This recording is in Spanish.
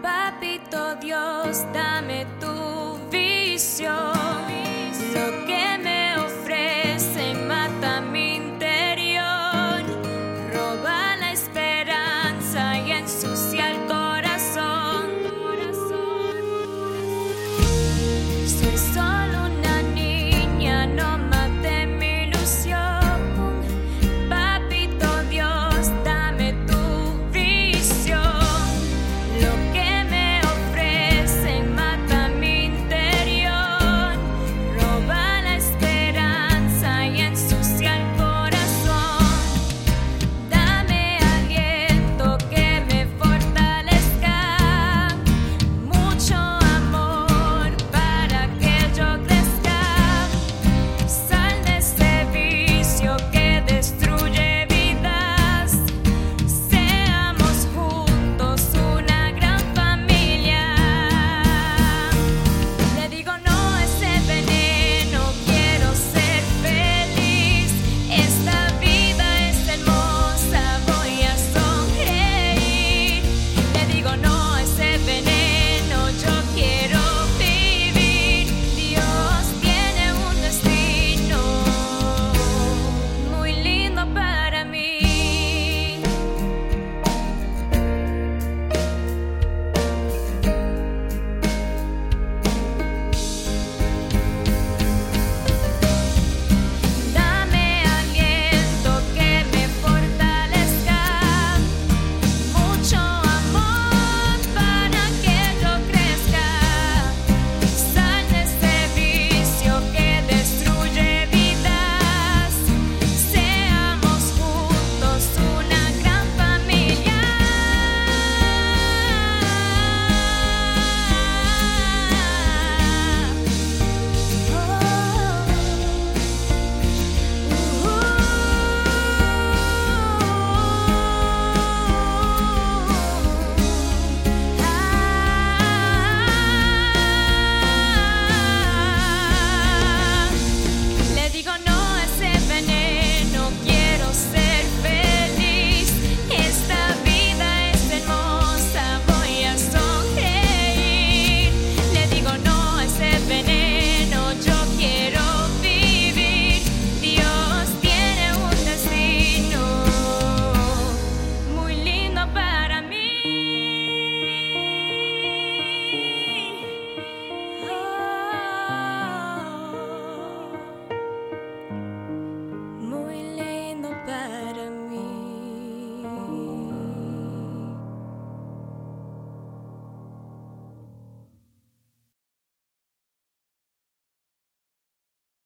Papito Dios, dame tu